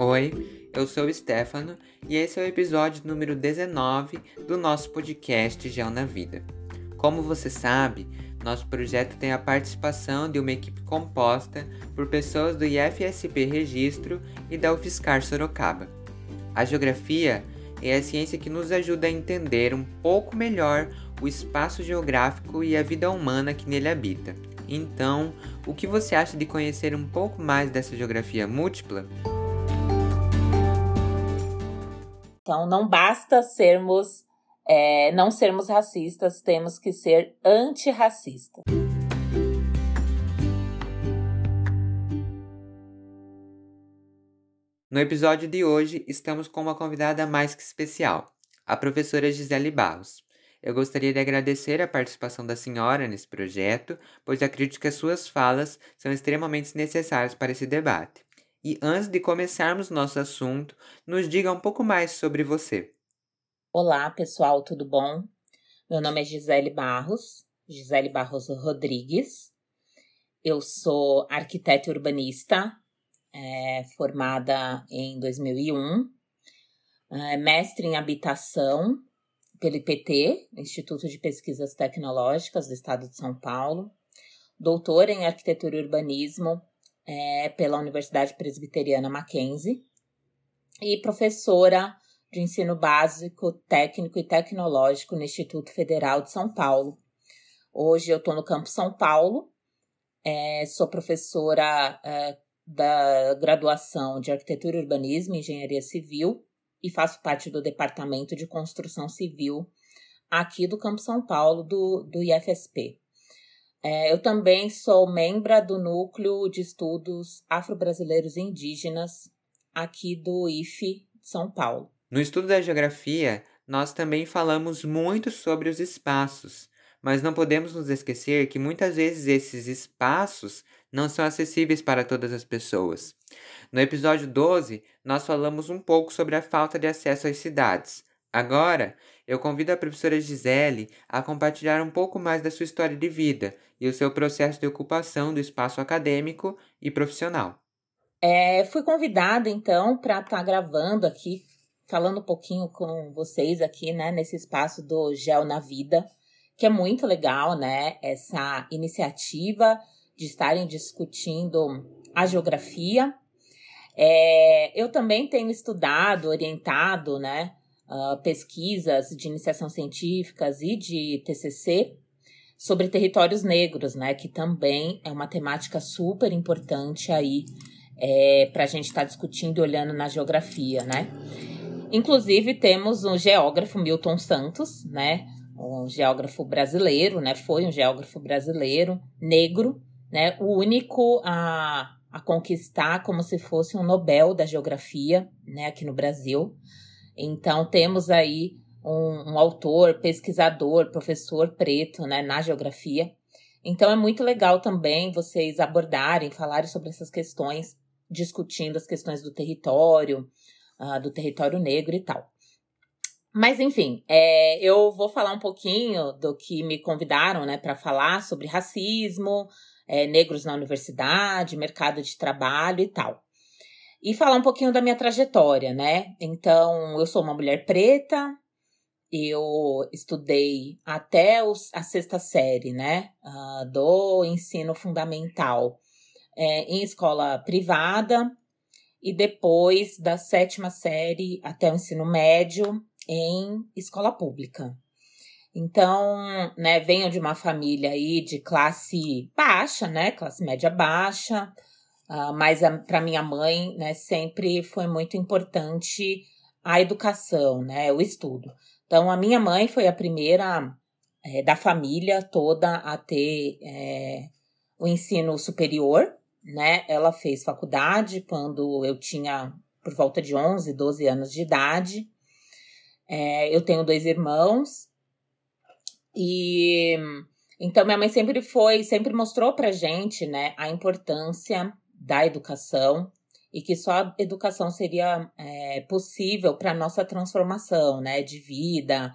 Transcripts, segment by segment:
Oi, eu sou o Stefano e esse é o episódio número 19 do nosso podcast Gel na Vida. Como você sabe, nosso projeto tem a participação de uma equipe composta por pessoas do IFSP Registro e da UFSCar Sorocaba. A geografia é a ciência que nos ajuda a entender um pouco melhor o espaço geográfico e a vida humana que nele habita. Então, o que você acha de conhecer um pouco mais dessa geografia múltipla? Então, não basta sermos, é, não sermos racistas, temos que ser antirracistas. No episódio de hoje, estamos com uma convidada mais que especial, a professora Gisele Barros. Eu gostaria de agradecer a participação da senhora nesse projeto, pois acredito que as suas falas são extremamente necessárias para esse debate. E antes de começarmos nosso assunto, nos diga um pouco mais sobre você. Olá, pessoal, tudo bom? Meu nome é Gisele Barros, Gisele Barros Rodrigues. Eu sou arquiteta urbanista, é, formada em 2001, é, mestre em habitação pelo IPT, Instituto de Pesquisas Tecnológicas do Estado de São Paulo, doutora em arquitetura e urbanismo é, pela Universidade Presbiteriana Mackenzie e professora de ensino básico, técnico e tecnológico no Instituto Federal de São Paulo. Hoje eu estou no Campo São Paulo, é, sou professora é, da graduação de Arquitetura e Urbanismo e Engenharia Civil e faço parte do Departamento de Construção Civil aqui do Campo São Paulo, do, do IFSP. É, eu também sou membro do Núcleo de Estudos Afro-Brasileiros e Indígenas aqui do IFE São Paulo. No estudo da geografia, nós também falamos muito sobre os espaços, mas não podemos nos esquecer que muitas vezes esses espaços não são acessíveis para todas as pessoas. No episódio 12, nós falamos um pouco sobre a falta de acesso às cidades. Agora, eu convido a professora Gisele a compartilhar um pouco mais da sua história de vida e o seu processo de ocupação do espaço acadêmico e profissional. É, fui convidada, então, para estar tá gravando aqui, falando um pouquinho com vocês aqui, né, nesse espaço do Gel na Vida, que é muito legal, né, essa iniciativa de estarem discutindo a geografia. É, eu também tenho estudado, orientado, né, uh, pesquisas de iniciação científicas e de TCC sobre territórios negros, né, que também é uma temática super importante aí é, para a gente estar tá discutindo olhando na geografia, né. Inclusive temos um geógrafo Milton Santos, né, um geógrafo brasileiro, né, foi um geógrafo brasileiro negro, né, o único a, a conquistar como se fosse um Nobel da geografia, né, aqui no Brasil. Então temos aí um, um, autor, pesquisador, professor preto, né, na geografia. Então é muito legal também vocês abordarem, falarem sobre essas questões, discutindo as questões do território, uh, do território negro e tal. Mas enfim, é, eu vou falar um pouquinho do que me convidaram, né, para falar sobre racismo, é, negros na universidade, mercado de trabalho e tal e falar um pouquinho da minha trajetória, né? Então, eu sou uma mulher preta, eu estudei até os, a sexta série, né? Uh, do ensino fundamental é, em escola privada e depois da sétima série até o ensino médio em escola pública. Então, né, venho de uma família aí de classe baixa, né? Classe média baixa. Uh, mas para minha mãe, né, sempre foi muito importante a educação, né, o estudo. Então, a minha mãe foi a primeira é, da família toda a ter é, o ensino superior, né? Ela fez faculdade quando eu tinha por volta de 11, 12 anos de idade. É, eu tenho dois irmãos e então minha mãe sempre foi, sempre mostrou pra gente, né, a importância da educação e que só a educação seria é, possível para nossa transformação, né, de vida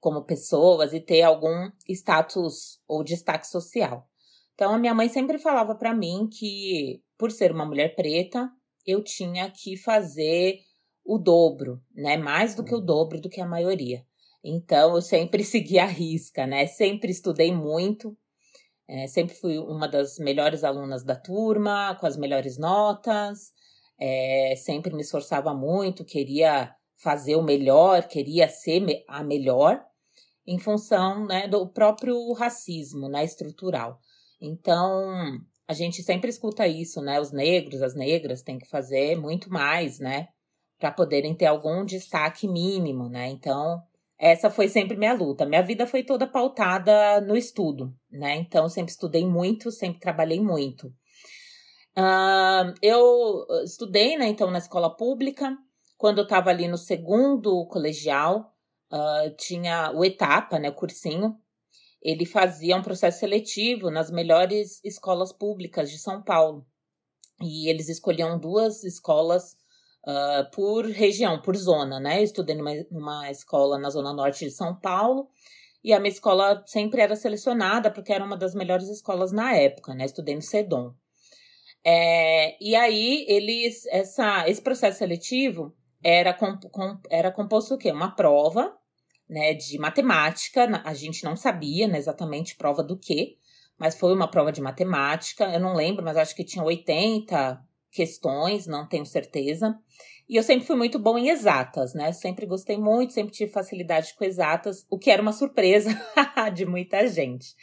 como pessoas e ter algum status ou destaque social. Então a minha mãe sempre falava para mim que por ser uma mulher preta, eu tinha que fazer o dobro, né? Mais do que o dobro do que a maioria. Então, eu sempre segui a risca, né? Sempre estudei muito, é, sempre fui uma das melhores alunas da turma, com as melhores notas, é, sempre me esforçava muito, queria fazer o melhor, queria ser a melhor, em função né, do próprio racismo né, estrutural. Então, a gente sempre escuta isso, né? Os negros, as negras têm que fazer muito mais, né? Para poderem ter algum destaque mínimo, né? Então, essa foi sempre minha luta. Minha vida foi toda pautada no estudo, né? Então, sempre estudei muito, sempre trabalhei muito. Uh, eu estudei, né, então, na escola pública. Quando eu estava ali no segundo colegial, uh, tinha o etapa, né, o cursinho. Ele fazia um processo seletivo nas melhores escolas públicas de São Paulo. E eles escolhiam duas escolas uh, por região, por zona, né? Eu estudei numa, numa escola na zona norte de São Paulo e a minha escola sempre era selecionada porque era uma das melhores escolas na época, né? Estudei no Sedom. É, e aí eles, essa, esse processo seletivo era, comp, com, era composto o quê? Uma prova, né, de matemática. A gente não sabia né, exatamente prova do quê, mas foi uma prova de matemática. Eu não lembro, mas acho que tinha 80 questões, não tenho certeza. E eu sempre fui muito bom em exatas, né? Sempre gostei muito, sempre tive facilidade com exatas, o que era uma surpresa de muita gente.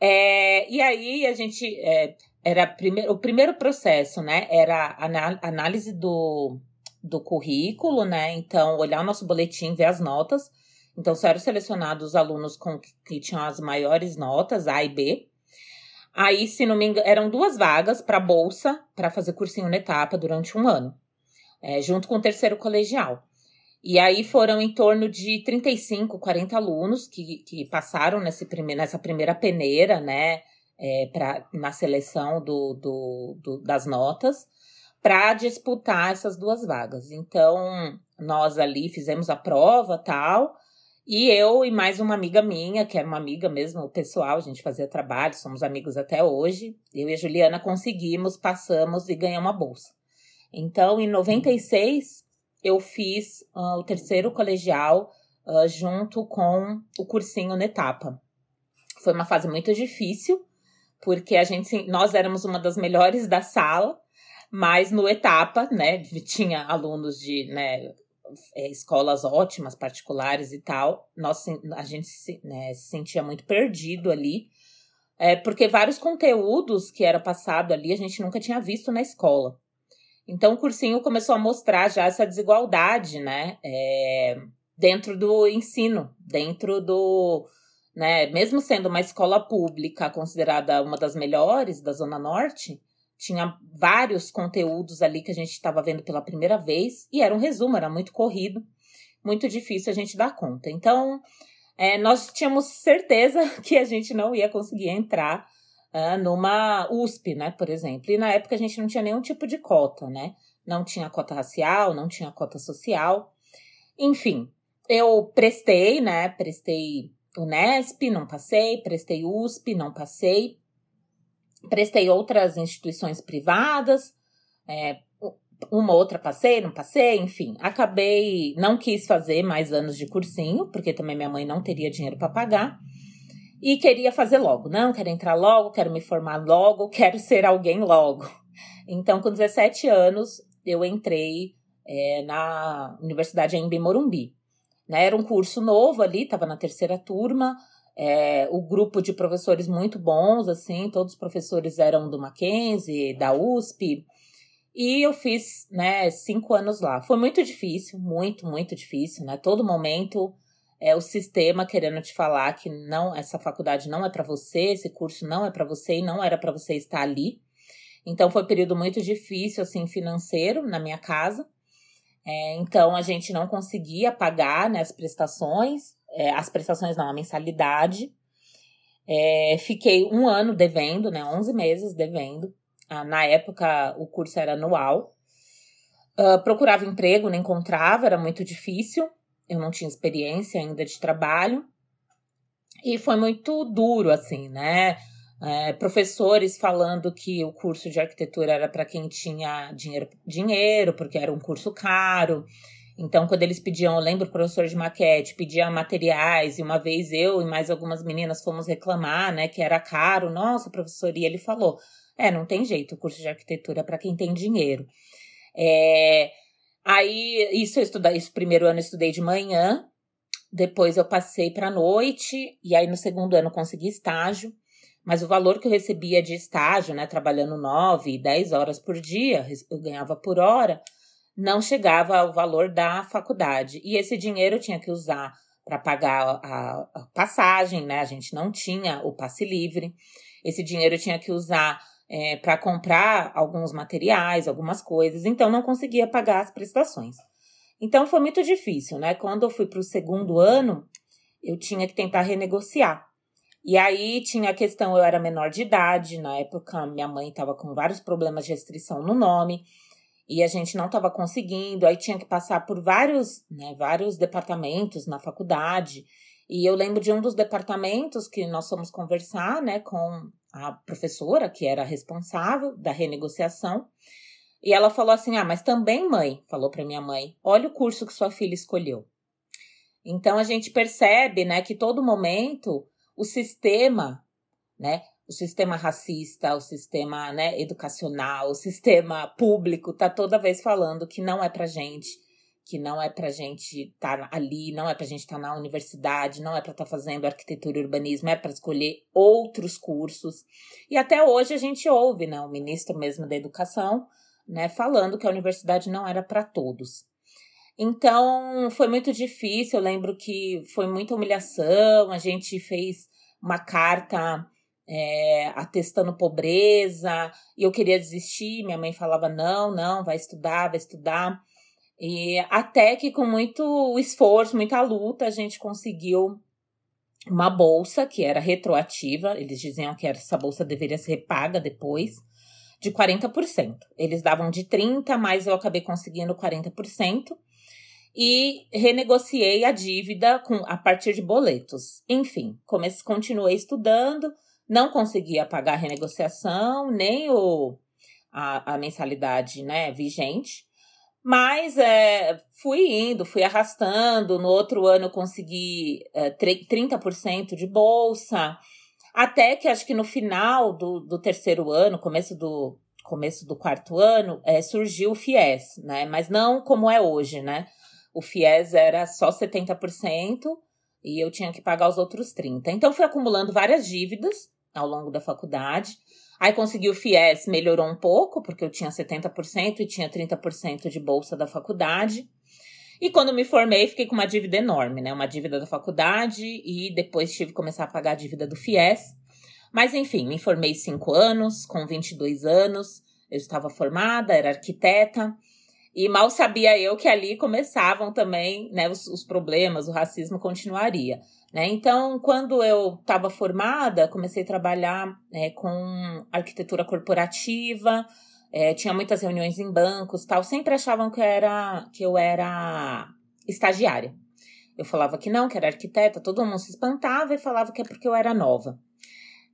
É, e aí a gente é, era prime o primeiro processo, né? Era análise do, do currículo, né? Então, olhar o nosso boletim, ver as notas. Então, só eram selecionados os alunos com que, que tinham as maiores notas, A e B. Aí, se não me engano, eram duas vagas para bolsa para fazer cursinho na etapa durante um ano, é, junto com o terceiro colegial. E aí foram em torno de 35, 40 alunos que, que passaram nesse prime nessa primeira peneira, né, é, pra, na seleção do, do, do das notas, para disputar essas duas vagas. Então, nós ali fizemos a prova tal, e eu e mais uma amiga minha, que era uma amiga mesmo pessoal, a gente fazia trabalho, somos amigos até hoje. Eu e a Juliana conseguimos, passamos e ganhamos uma bolsa. Então, em 96, eu fiz uh, o terceiro colegial uh, junto com o cursinho na etapa. Foi uma fase muito difícil, porque a gente, nós éramos uma das melhores da sala, mas no etapa, né, tinha alunos de, né, é, escolas ótimas, particulares e tal, nós, a gente se, né, se sentia muito perdido ali, é, porque vários conteúdos que era passado ali a gente nunca tinha visto na escola. Então o cursinho começou a mostrar já essa desigualdade, né, é, dentro do ensino, dentro do, né, mesmo sendo uma escola pública considerada uma das melhores da Zona Norte, tinha vários conteúdos ali que a gente estava vendo pela primeira vez e era um resumo, era muito corrido, muito difícil a gente dar conta. Então, é, nós tínhamos certeza que a gente não ia conseguir entrar uh, numa USP, né, por exemplo. E na época a gente não tinha nenhum tipo de cota, né? Não tinha cota racial, não tinha cota social. Enfim, eu prestei, né? Prestei Unesp, não passei, prestei USP, não passei. Prestei outras instituições privadas, é, uma outra passei, não passei, enfim. Acabei, não quis fazer mais anos de cursinho, porque também minha mãe não teria dinheiro para pagar. E queria fazer logo. Não, quero entrar logo, quero me formar logo, quero ser alguém logo. Então, com 17 anos, eu entrei é, na Universidade em Morumbi. Né? Era um curso novo ali, estava na terceira turma, é, o grupo de professores muito bons, assim, todos os professores eram do Mackenzie, da USP, e eu fiz, né, cinco anos lá. Foi muito difícil, muito, muito difícil, né? Todo momento é o sistema querendo te falar que não, essa faculdade não é para você, esse curso não é para você e não era para você estar ali. Então foi um período muito difícil, assim, financeiro na minha casa. É, então a gente não conseguia pagar né, as prestações é, as prestações não, a mensalidade. É, fiquei um ano devendo, né? 11 meses devendo. Ah, na época, o curso era anual. Uh, procurava emprego, não encontrava, era muito difícil. Eu não tinha experiência ainda de trabalho. E foi muito duro, assim, né? é, professores falando que o curso de arquitetura era para quem tinha dinheiro, dinheiro, porque era um curso caro. Então, quando eles pediam, eu lembro o professor de maquete, pedia materiais, e uma vez eu e mais algumas meninas fomos reclamar, né, que era caro. Nossa, professor, e ele falou: é, não tem jeito, o curso de arquitetura é para quem tem dinheiro. É, aí, isso eu estudei, esse primeiro ano eu estudei de manhã, depois eu passei para noite, e aí no segundo ano consegui estágio. Mas o valor que eu recebia de estágio, né, trabalhando nove, dez horas por dia, eu ganhava por hora, não chegava ao valor da faculdade. E esse dinheiro eu tinha que usar para pagar a, passagem, né? A gente não tinha o passe livre. Esse dinheiro eu tinha que usar é, para comprar alguns materiais, algumas coisas. Então não conseguia pagar as prestações. Então foi muito difícil, né? Quando eu fui para o segundo ano, eu tinha que tentar renegociar. E aí tinha a questão, eu era menor de idade, na época minha mãe estava com vários problemas de restrição no nome, e a gente não estava conseguindo, aí tinha que passar por vários, né, vários departamentos na faculdade. E eu lembro de um dos departamentos que nós fomos conversar, né, com a professora, que era responsável da renegociação. E ela falou assim: "Ah, mas também, mãe", falou para minha mãe: "Olha o curso que sua filha escolheu". Então a gente percebe, né, que todo momento o sistema, né? O sistema racista, o sistema né, educacional, o sistema público tá toda vez falando que não é pra gente, que não é pra gente estar tá ali, não é pra gente estar tá na universidade, não é pra estar tá fazendo arquitetura e urbanismo, é para escolher outros cursos. E até hoje a gente ouve, né, o ministro mesmo da educação, né, falando que a universidade não era para todos. Então, foi muito difícil. Eu lembro que foi muita humilhação. A gente fez uma carta é, atestando pobreza, e eu queria desistir. Minha mãe falava: não, não, vai estudar, vai estudar. E até que, com muito esforço, muita luta, a gente conseguiu uma bolsa que era retroativa. Eles diziam que essa bolsa deveria ser paga depois, de 40%. Eles davam de 30%, mas eu acabei conseguindo 40% e renegociei a dívida com, a partir de boletos. Enfim, comecei, continuei estudando, não conseguia pagar a renegociação, nem o, a, a mensalidade né, vigente. Mas é, fui indo, fui arrastando. No outro ano consegui é, 30% de bolsa. Até que acho que no final do, do terceiro ano, começo do, começo do quarto ano, é, surgiu o FIES, né? Mas não como é hoje, né? o FIES era só 70% e eu tinha que pagar os outros 30%. Então, fui acumulando várias dívidas ao longo da faculdade. Aí consegui o FIES, melhorou um pouco, porque eu tinha 70% e tinha 30% de bolsa da faculdade. E quando me formei, fiquei com uma dívida enorme, né? Uma dívida da faculdade e depois tive que começar a pagar a dívida do FIES. Mas enfim, me formei cinco anos, com 22 anos, eu estava formada, era arquiteta. E mal sabia eu que ali começavam também né, os, os problemas, o racismo continuaria. Né? Então, quando eu estava formada, comecei a trabalhar é, com arquitetura corporativa, é, tinha muitas reuniões em bancos tal. Sempre achavam que, era, que eu era estagiária. Eu falava que não, que era arquiteta, todo mundo se espantava e falava que é porque eu era nova.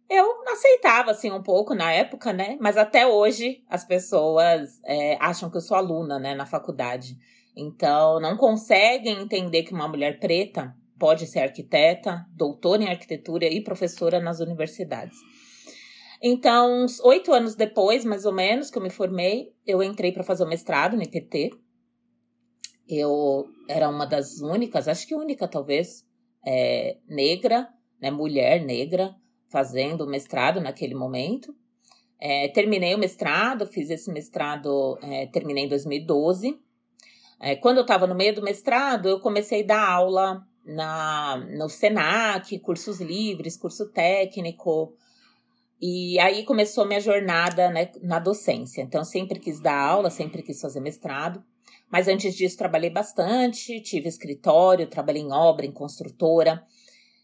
Eu aceitava, assim, um pouco na época, né? Mas até hoje as pessoas é, acham que eu sou aluna, né, na faculdade. Então, não conseguem entender que uma mulher preta pode ser arquiteta, doutora em arquitetura e professora nas universidades. Então, uns oito anos depois, mais ou menos, que eu me formei, eu entrei para fazer o mestrado no IPT. Eu era uma das únicas, acho que única talvez, é, negra, né, mulher negra, fazendo o mestrado naquele momento. É, terminei o mestrado, fiz esse mestrado, é, terminei em 2012. É, quando eu estava no meio do mestrado, eu comecei a dar aula na, no SENAC, cursos livres, curso técnico. E aí começou minha jornada né, na docência. Então, sempre quis dar aula, sempre quis fazer mestrado. Mas antes disso, trabalhei bastante, tive escritório, trabalhei em obra, em construtora.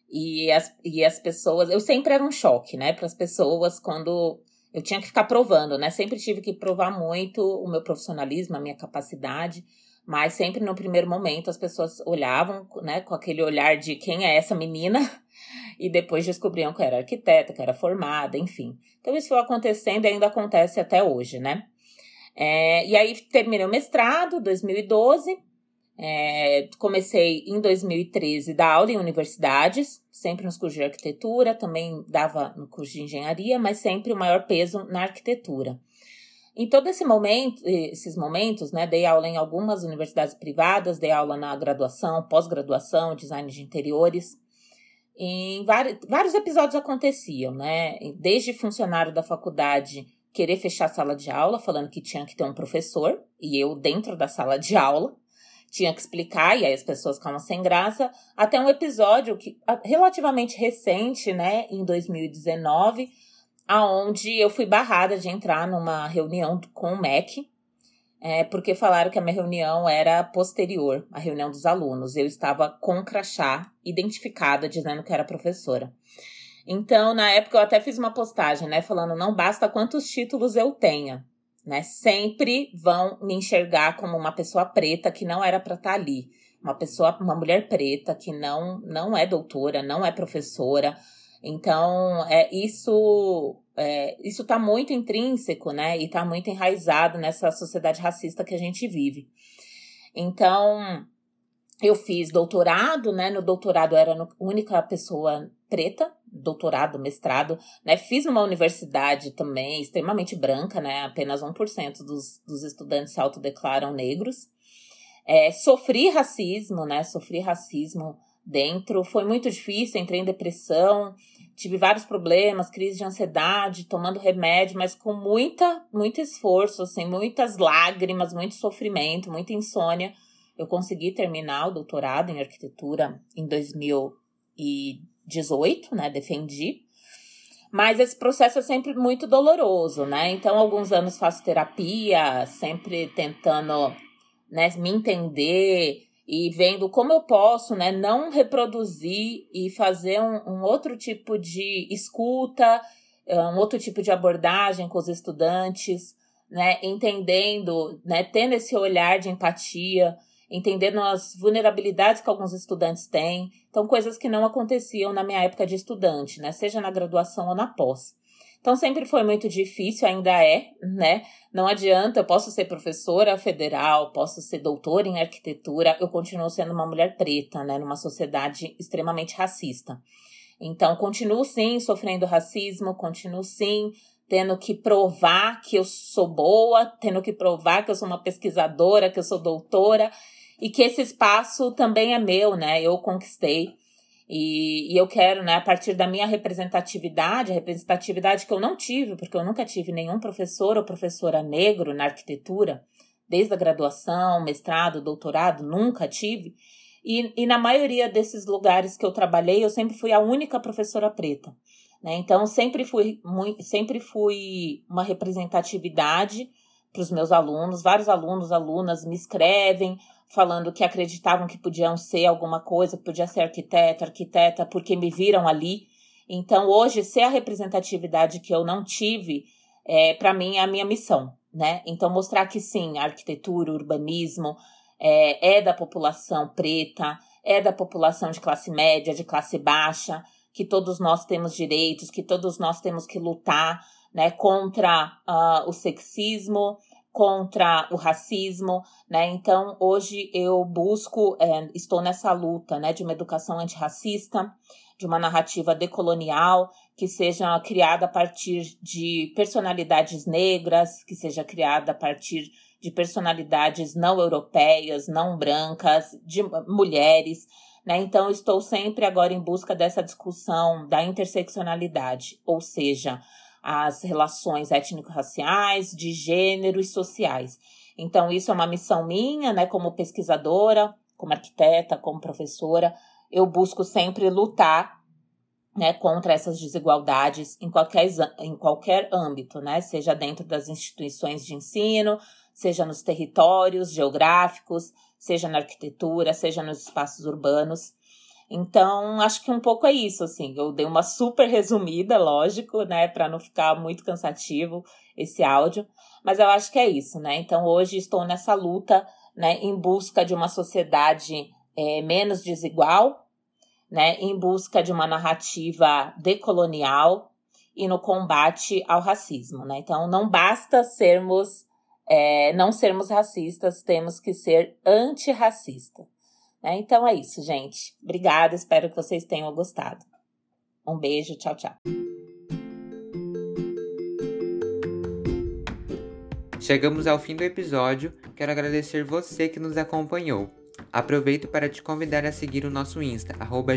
E as, e as pessoas, eu sempre era um choque, né, para as pessoas quando eu tinha que ficar provando, né? Sempre tive que provar muito o meu profissionalismo, a minha capacidade. Mas sempre no primeiro momento as pessoas olhavam, né, com aquele olhar de quem é essa menina, e depois descobriam que era arquiteta, que era formada, enfim. Então isso foi acontecendo e ainda acontece até hoje, né? É, e aí terminei o mestrado, 2012. É, comecei em 2013 dar aula em universidades, sempre nos cursos de arquitetura, também dava no curso de engenharia, mas sempre o maior peso na arquitetura. Em todo esse momento, esses momentos, né, dei aula em algumas universidades privadas, dei aula na graduação, pós-graduação, design de interiores. Em vários, episódios aconteciam, né? Desde funcionário da faculdade querer fechar a sala de aula, falando que tinha que ter um professor, e eu dentro da sala de aula, tinha que explicar, e aí as pessoas ficavam sem graça, até um episódio que relativamente recente, né, em 2019, aonde eu fui barrada de entrar numa reunião com o MEC, é, porque falaram que a minha reunião era posterior à reunião dos alunos. Eu estava com crachá, identificada, dizendo que era professora. Então, na época, eu até fiz uma postagem, né, falando: não basta quantos títulos eu tenha, né? Sempre vão me enxergar como uma pessoa preta que não era para estar tá ali. Uma pessoa, uma mulher preta que não, não é doutora, não é professora. Então, é, isso é, isso está muito intrínseco, né? E está muito enraizado nessa sociedade racista que a gente vive. Então, eu fiz doutorado, né? No doutorado eu era a única pessoa preta, doutorado, mestrado, né? Fiz numa universidade também extremamente branca, né? Apenas 1% dos, dos estudantes se autodeclaram negros. É, sofri racismo, né? Sofri racismo dentro. Foi muito difícil, entrei em depressão, tive vários problemas, crise de ansiedade, tomando remédio, mas com muita, muito esforço, assim, muitas lágrimas, muito sofrimento, muita insônia eu consegui terminar o doutorado em arquitetura em 2018, né? Defendi. Mas esse processo é sempre muito doloroso, né? Então, alguns anos faço terapia, sempre tentando né, me entender e vendo como eu posso, né, não reproduzir e fazer um, um outro tipo de escuta, um outro tipo de abordagem com os estudantes, né, entendendo, né, tendo esse olhar de empatia entendendo as vulnerabilidades que alguns estudantes têm. Então, coisas que não aconteciam na minha época de estudante, né? Seja na graduação ou na pós. Então, sempre foi muito difícil, ainda é, né? Não adianta, eu posso ser professora federal, posso ser doutora em arquitetura, eu continuo sendo uma mulher preta, né? Numa sociedade extremamente racista. Então, continuo sim sofrendo racismo, continuo sim tendo que provar que eu sou boa, tendo que provar que eu sou uma pesquisadora, que eu sou doutora e que esse espaço também é meu, né? Eu conquistei. E, e, eu quero, né, a partir da minha representatividade, a representatividade que eu não tive, porque eu nunca tive nenhum professor ou professora negro na arquitetura, desde a graduação, mestrado, doutorado, nunca tive. E, e na maioria desses lugares que eu trabalhei, eu sempre fui a única professora preta. Né? Então, sempre fui, muito, sempre fui uma representatividade para os meus alunos. Vários alunos, alunas me escrevem falando que acreditavam que podiam ser alguma coisa, que podia ser arquiteta, arquiteta, porque me viram ali. Então, hoje, ser a representatividade que eu não tive, é, para mim, é a minha missão, né? Então, mostrar que sim, arquitetura, urbanismo é, é da população preta, é da população de classe média, de classe baixa, que todos nós temos direitos, que todos nós temos que lutar né, contra uh, o sexismo, contra o racismo, né? Então, hoje eu busco, é, estou nessa luta, né, de uma educação antirracista, de uma narrativa decolonial que seja criada a partir de personalidades negras, que seja criada a partir de personalidades não europeias, não brancas, de mulheres, né? Então, estou sempre agora em busca dessa discussão da interseccionalidade, ou seja, as relações étnico-raciais, de gênero e sociais. Então, isso é uma missão minha, né, como pesquisadora, como arquiteta, como professora. Eu busco sempre lutar né, contra essas desigualdades em qualquer, em qualquer âmbito, né, seja dentro das instituições de ensino, seja nos territórios geográficos, seja na arquitetura, seja nos espaços urbanos. Então, acho que um pouco é isso, assim. Eu dei uma super resumida, lógico, né, para não ficar muito cansativo esse áudio, mas eu acho que é isso, né? Então, hoje estou nessa luta né, em busca de uma sociedade é, menos desigual, né, em busca de uma narrativa decolonial e no combate ao racismo. Né? Então, não basta sermos, é, não sermos racistas, temos que ser antirracista. Né? Então é isso, gente. Obrigada, espero que vocês tenham gostado. Um beijo, tchau, tchau. Chegamos ao fim do episódio. Quero agradecer você que nos acompanhou. Aproveito para te convidar a seguir o nosso Insta, arroba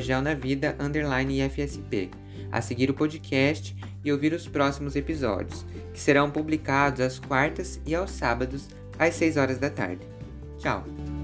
a seguir o podcast e ouvir os próximos episódios, que serão publicados às quartas e aos sábados, às 6 horas da tarde. Tchau!